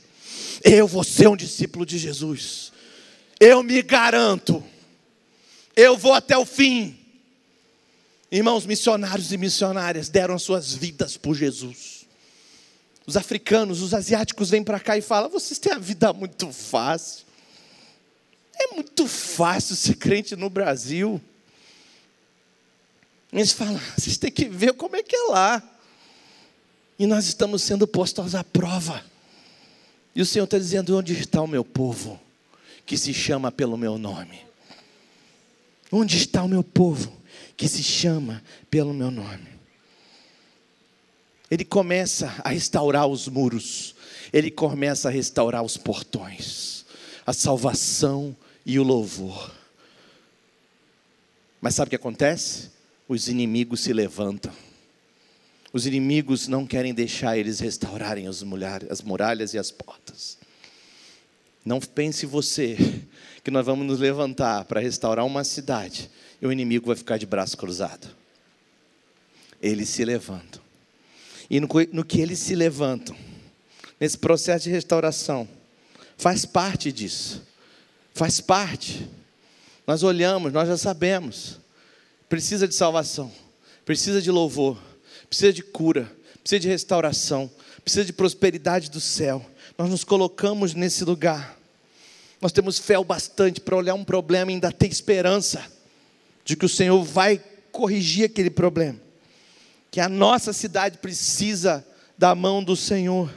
Eu vou ser um discípulo de Jesus. Eu me garanto. Eu vou até o fim. Irmãos, missionários e missionárias deram suas vidas por Jesus. Os africanos, os asiáticos vêm para cá e falam: vocês têm a vida muito fácil. É muito fácil ser crente no Brasil. Eles falam: vocês têm que ver como é que é lá. E nós estamos sendo postos à prova. E o Senhor está dizendo: onde está o meu povo, que se chama pelo meu nome? Onde está o meu povo? que se chama pelo meu nome. Ele começa a restaurar os muros, ele começa a restaurar os portões, a salvação e o louvor. Mas sabe o que acontece? Os inimigos se levantam. Os inimigos não querem deixar eles restaurarem as muralhas e as portas. Não pense você que nós vamos nos levantar para restaurar uma cidade e o inimigo vai ficar de braço cruzado. Eles se levantam. E no, no que eles se levantam, nesse processo de restauração, faz parte disso. Faz parte. Nós olhamos, nós já sabemos. Precisa de salvação, precisa de louvor, precisa de cura, precisa de restauração, precisa de prosperidade do céu. Nós nos colocamos nesse lugar. Nós temos fé o bastante para olhar um problema e ainda ter esperança de que o Senhor vai corrigir aquele problema. Que a nossa cidade precisa da mão do Senhor.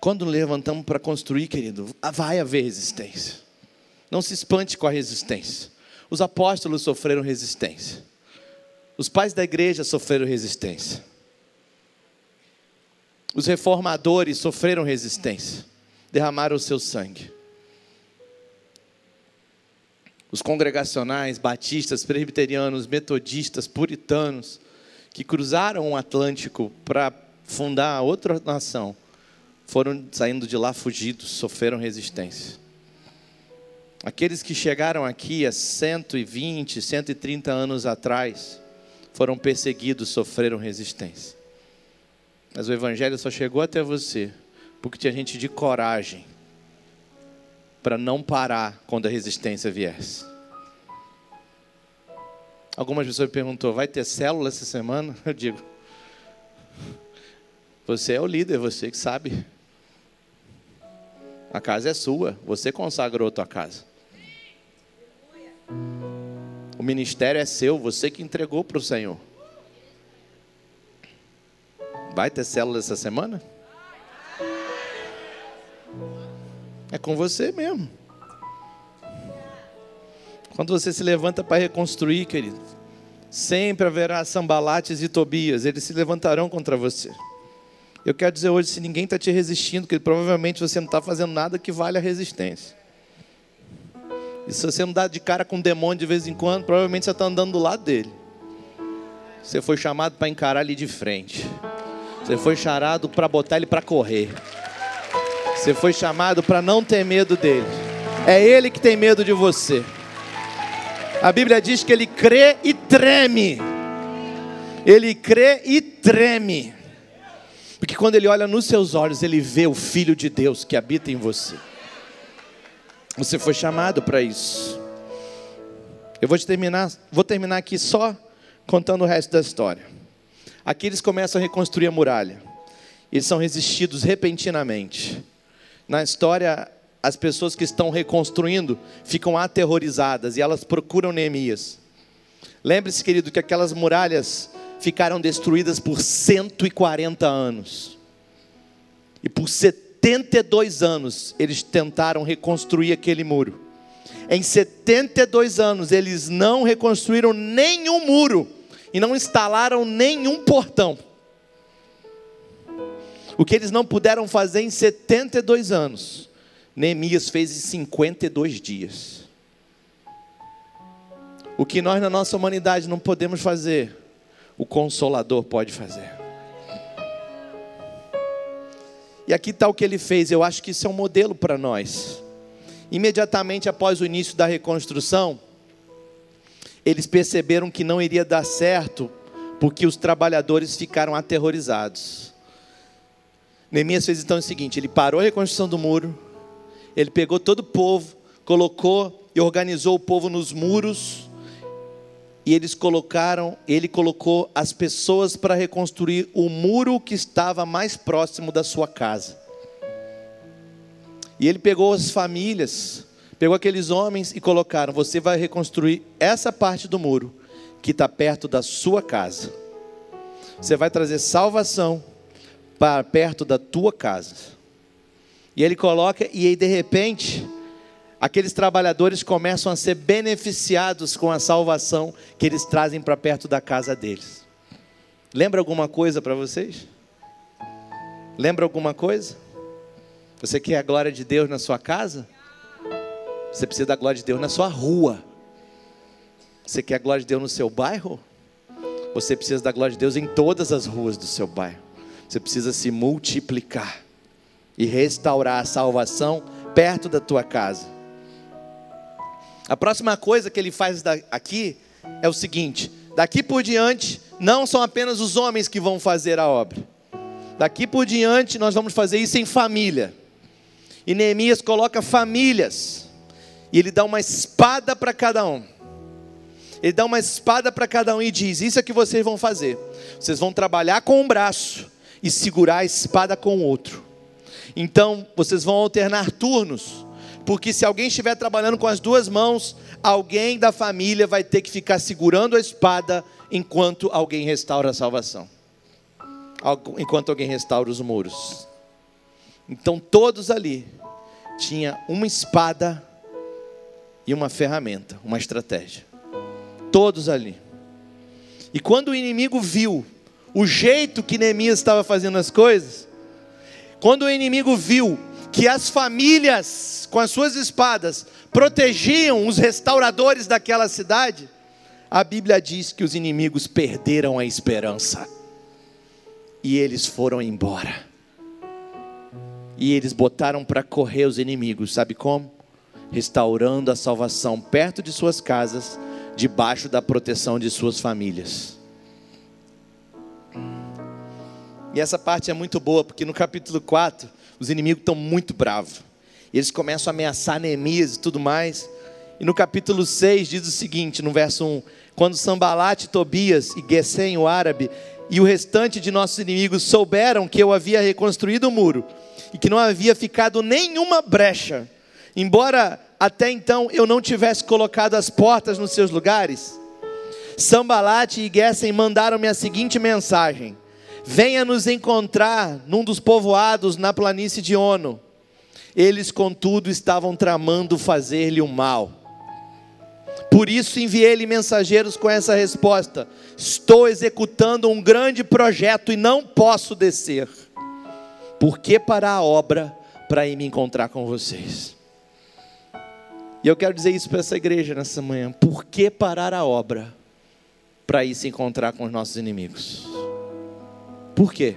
Quando levantamos para construir, querido, vai haver resistência. Não se espante com a resistência. Os apóstolos sofreram resistência. Os pais da igreja sofreram resistência. Os reformadores sofreram resistência, derramaram o seu sangue. Os congregacionais, batistas, presbiterianos, metodistas, puritanos, que cruzaram o Atlântico para fundar outra nação, foram saindo de lá fugidos, sofreram resistência. Aqueles que chegaram aqui há 120, 130 anos atrás, foram perseguidos, sofreram resistência. Mas o Evangelho só chegou até você porque tinha gente de coragem para não parar quando a resistência viesse. Algumas pessoas me perguntou: vai ter célula essa semana? Eu digo: você é o líder, você que sabe. A casa é sua, você consagrou a tua casa. O ministério é seu, você que entregou para o Senhor. Vai ter célula essa semana? É com você mesmo. Quando você se levanta para reconstruir, querido, sempre haverá sambalates e tobias, eles se levantarão contra você. Eu quero dizer hoje, se ninguém está te resistindo, que provavelmente você não está fazendo nada que vale a resistência. E se você não dá de cara com um demônio de vez em quando, provavelmente você está andando do lado dele. Você foi chamado para encarar ele de frente. Você foi chamado para botar ele para correr. Você foi chamado para não ter medo dele. É ele que tem medo de você. A Bíblia diz que ele crê e treme. Ele crê e treme. Porque quando ele olha nos seus olhos, ele vê o Filho de Deus que habita em você. Você foi chamado para isso. Eu vou terminar, vou terminar aqui só contando o resto da história. Aqui eles começam a reconstruir a muralha. Eles são resistidos repentinamente. Na história, as pessoas que estão reconstruindo ficam aterrorizadas e elas procuram Neemias. Lembre-se, querido, que aquelas muralhas ficaram destruídas por 140 anos. E por 70 72 anos eles tentaram reconstruir aquele muro. Em 72 anos eles não reconstruíram nenhum muro e não instalaram nenhum portão. O que eles não puderam fazer em 72 anos, Neemias fez em 52 dias. O que nós na nossa humanidade não podemos fazer, o Consolador pode fazer. E aqui está o que ele fez, eu acho que isso é um modelo para nós. Imediatamente após o início da reconstrução, eles perceberam que não iria dar certo, porque os trabalhadores ficaram aterrorizados. Neemias fez então o seguinte: ele parou a reconstrução do muro, ele pegou todo o povo, colocou e organizou o povo nos muros, e eles colocaram, ele colocou as pessoas para reconstruir o muro que estava mais próximo da sua casa. E ele pegou as famílias, pegou aqueles homens e colocaram: você vai reconstruir essa parte do muro que está perto da sua casa. Você vai trazer salvação para perto da tua casa. E ele coloca, e aí de repente, aqueles trabalhadores começam a ser beneficiados com a salvação que eles trazem para perto da casa deles. Lembra alguma coisa para vocês? Lembra alguma coisa? Você quer a glória de Deus na sua casa? Você precisa da glória de Deus na sua rua. Você quer a glória de Deus no seu bairro? Você precisa da glória de Deus em todas as ruas do seu bairro. Você precisa se multiplicar e restaurar a salvação perto da tua casa. A próxima coisa que ele faz aqui é o seguinte: daqui por diante, não são apenas os homens que vão fazer a obra. Daqui por diante, nós vamos fazer isso em família. E Neemias coloca famílias. E ele dá uma espada para cada um. Ele dá uma espada para cada um e diz: Isso é que vocês vão fazer. Vocês vão trabalhar com um braço e segurar a espada com o outro. Então vocês vão alternar turnos, porque se alguém estiver trabalhando com as duas mãos, alguém da família vai ter que ficar segurando a espada enquanto alguém restaura a salvação, enquanto alguém restaura os muros. Então todos ali tinha uma espada e uma ferramenta, uma estratégia. Todos ali. E quando o inimigo viu o jeito que Neemias estava fazendo as coisas, quando o inimigo viu que as famílias, com as suas espadas, protegiam os restauradores daquela cidade, a Bíblia diz que os inimigos perderam a esperança e eles foram embora. E eles botaram para correr os inimigos, sabe como? Restaurando a salvação perto de suas casas, debaixo da proteção de suas famílias. E essa parte é muito boa, porque no capítulo 4, os inimigos estão muito bravos. Eles começam a ameaçar Neemias e tudo mais. E no capítulo 6 diz o seguinte, no verso 1: Quando Sambalate, Tobias e Gesem, o árabe, e o restante de nossos inimigos souberam que eu havia reconstruído o muro e que não havia ficado nenhuma brecha, embora até então eu não tivesse colocado as portas nos seus lugares, Sambalate e Gesem mandaram-me a seguinte mensagem: venha nos encontrar num dos povoados na planície de Ono. Eles, contudo, estavam tramando fazer-lhe o mal. Por isso enviei-lhe mensageiros com essa resposta: Estou executando um grande projeto e não posso descer. Por que parar a obra para ir me encontrar com vocês? E eu quero dizer isso para essa igreja nessa manhã: por que parar a obra para ir se encontrar com os nossos inimigos? Por quê?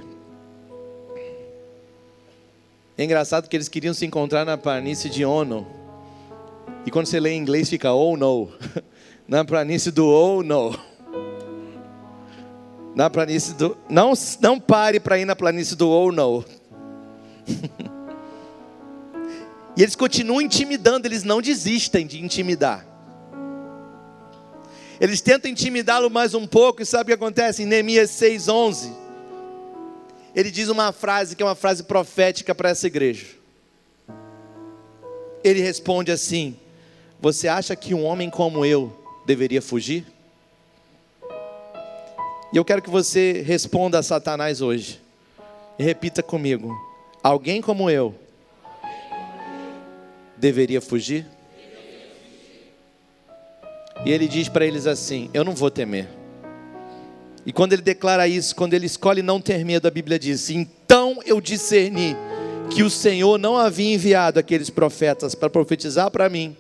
É engraçado que eles queriam se encontrar na planície de Ono. E quando você lê em inglês fica oh no. Na planície do oh no. Na planície do. Não, não pare para ir na planície do oh no. e eles continuam intimidando, eles não desistem de intimidar. Eles tentam intimidá-lo mais um pouco, e sabe o que acontece? Em Neemias 6,11 ele diz uma frase que é uma frase profética para essa igreja. Ele responde assim: Você acha que um homem como eu deveria fugir? E eu quero que você responda a Satanás hoje. E repita comigo: Alguém como eu deveria fugir? E ele diz para eles assim: Eu não vou temer. E quando ele declara isso, quando ele escolhe não ter medo, a Bíblia diz: Então eu discerni que o Senhor não havia enviado aqueles profetas para profetizar para mim,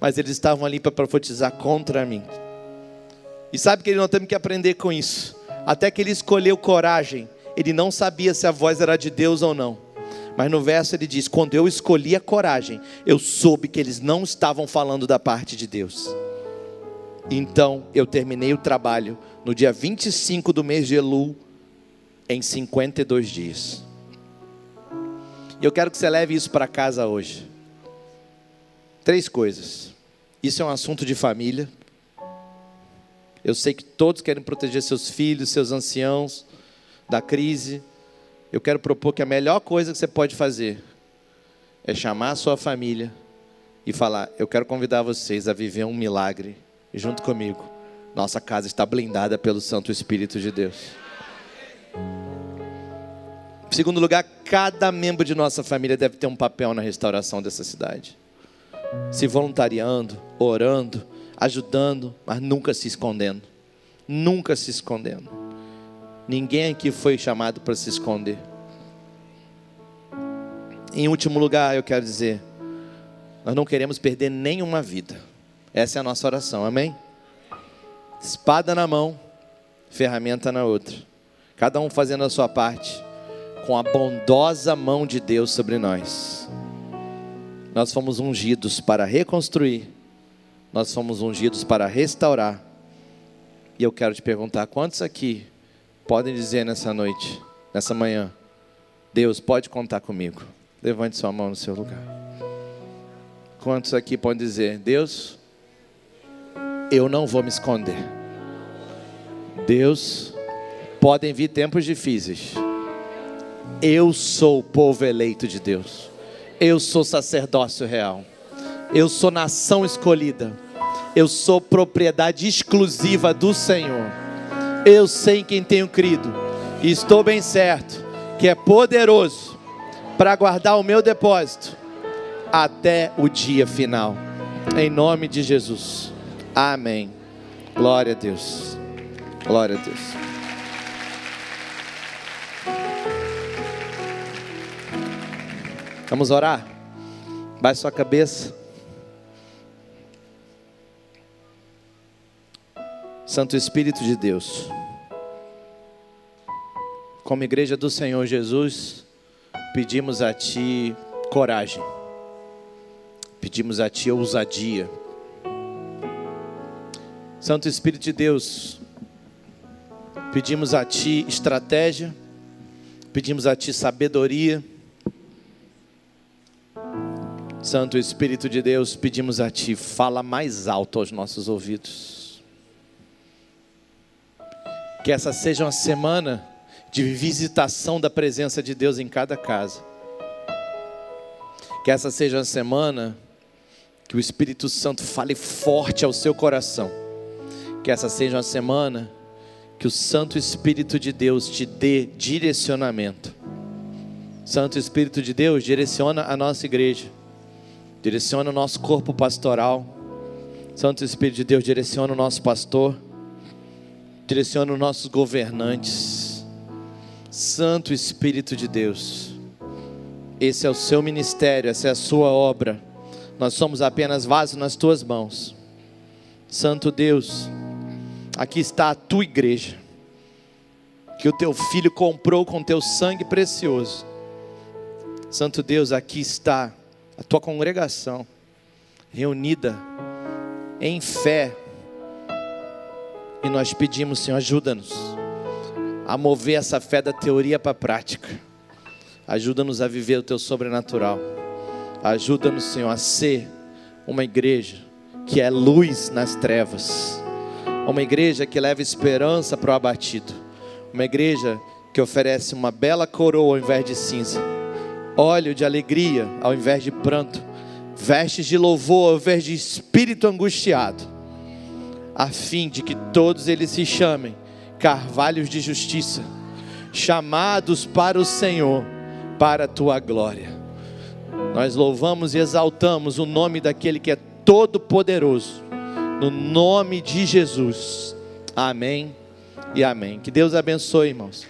mas eles estavam ali para profetizar contra mim. E sabe que nós temos que aprender com isso. Até que ele escolheu coragem, ele não sabia se a voz era de Deus ou não. Mas no verso ele diz: Quando eu escolhi a coragem, eu soube que eles não estavam falando da parte de Deus. Então eu terminei o trabalho no dia 25 do mês de Elul, em 52 dias. E eu quero que você leve isso para casa hoje. Três coisas. Isso é um assunto de família. Eu sei que todos querem proteger seus filhos, seus anciãos da crise. Eu quero propor que a melhor coisa que você pode fazer é chamar a sua família e falar: Eu quero convidar vocês a viver um milagre junto comigo. Nossa casa está blindada pelo Santo Espírito de Deus. Em segundo lugar, cada membro de nossa família deve ter um papel na restauração dessa cidade. Se voluntariando, orando, ajudando, mas nunca se escondendo. Nunca se escondendo. Ninguém aqui foi chamado para se esconder. Em último lugar, eu quero dizer, nós não queremos perder nenhuma vida. Essa é a nossa oração, amém? espada na mão, ferramenta na outra. Cada um fazendo a sua parte, com a bondosa mão de Deus sobre nós. Nós fomos ungidos para reconstruir, nós fomos ungidos para restaurar. E eu quero te perguntar: quantos aqui podem dizer nessa noite, nessa manhã, Deus pode contar comigo? Levante sua mão no seu lugar. Quantos aqui podem dizer, Deus, eu não vou me esconder. Deus, podem vir tempos difíceis, Eu sou o povo eleito de Deus. Eu sou sacerdócio real. Eu sou nação escolhida. Eu sou propriedade exclusiva do Senhor. Eu sei em quem tenho crido. E estou bem certo que é poderoso para guardar o meu depósito até o dia final. Em nome de Jesus. Amém. Glória a Deus. Glória a Deus. Vamos orar? Baixe sua cabeça. Santo Espírito de Deus, como igreja do Senhor Jesus, pedimos a Ti coragem, pedimos a Ti ousadia. Santo Espírito de Deus, pedimos a Ti estratégia, pedimos a Ti sabedoria. Santo Espírito de Deus, pedimos a Ti, fala mais alto aos nossos ouvidos. Que essa seja uma semana de visitação da presença de Deus em cada casa. Que essa seja uma semana que o Espírito Santo fale forte ao seu coração. Que essa seja uma semana que o Santo Espírito de Deus te dê direcionamento. Santo Espírito de Deus, direciona a nossa igreja, direciona o nosso corpo pastoral. Santo Espírito de Deus, direciona o nosso pastor direciona os nossos governantes. Santo Espírito de Deus, esse é o seu ministério, essa é a sua obra. Nós somos apenas vasos nas tuas mãos. Santo Deus, aqui está a tua igreja, que o teu filho comprou com teu sangue precioso. Santo Deus, aqui está a tua congregação, reunida em fé, e nós pedimos, Senhor, ajuda-nos a mover essa fé da teoria para a prática. Ajuda-nos a viver o teu sobrenatural. Ajuda-nos, Senhor, a ser uma igreja que é luz nas trevas. Uma igreja que leva esperança para o abatido. Uma igreja que oferece uma bela coroa ao invés de cinza. Óleo de alegria ao invés de pranto. Vestes de louvor ao invés de espírito angustiado a fim de que todos eles se chamem carvalhos de justiça, chamados para o Senhor, para a tua glória. Nós louvamos e exaltamos o nome daquele que é todo-poderoso, no nome de Jesus. Amém e amém. Que Deus abençoe, irmãos.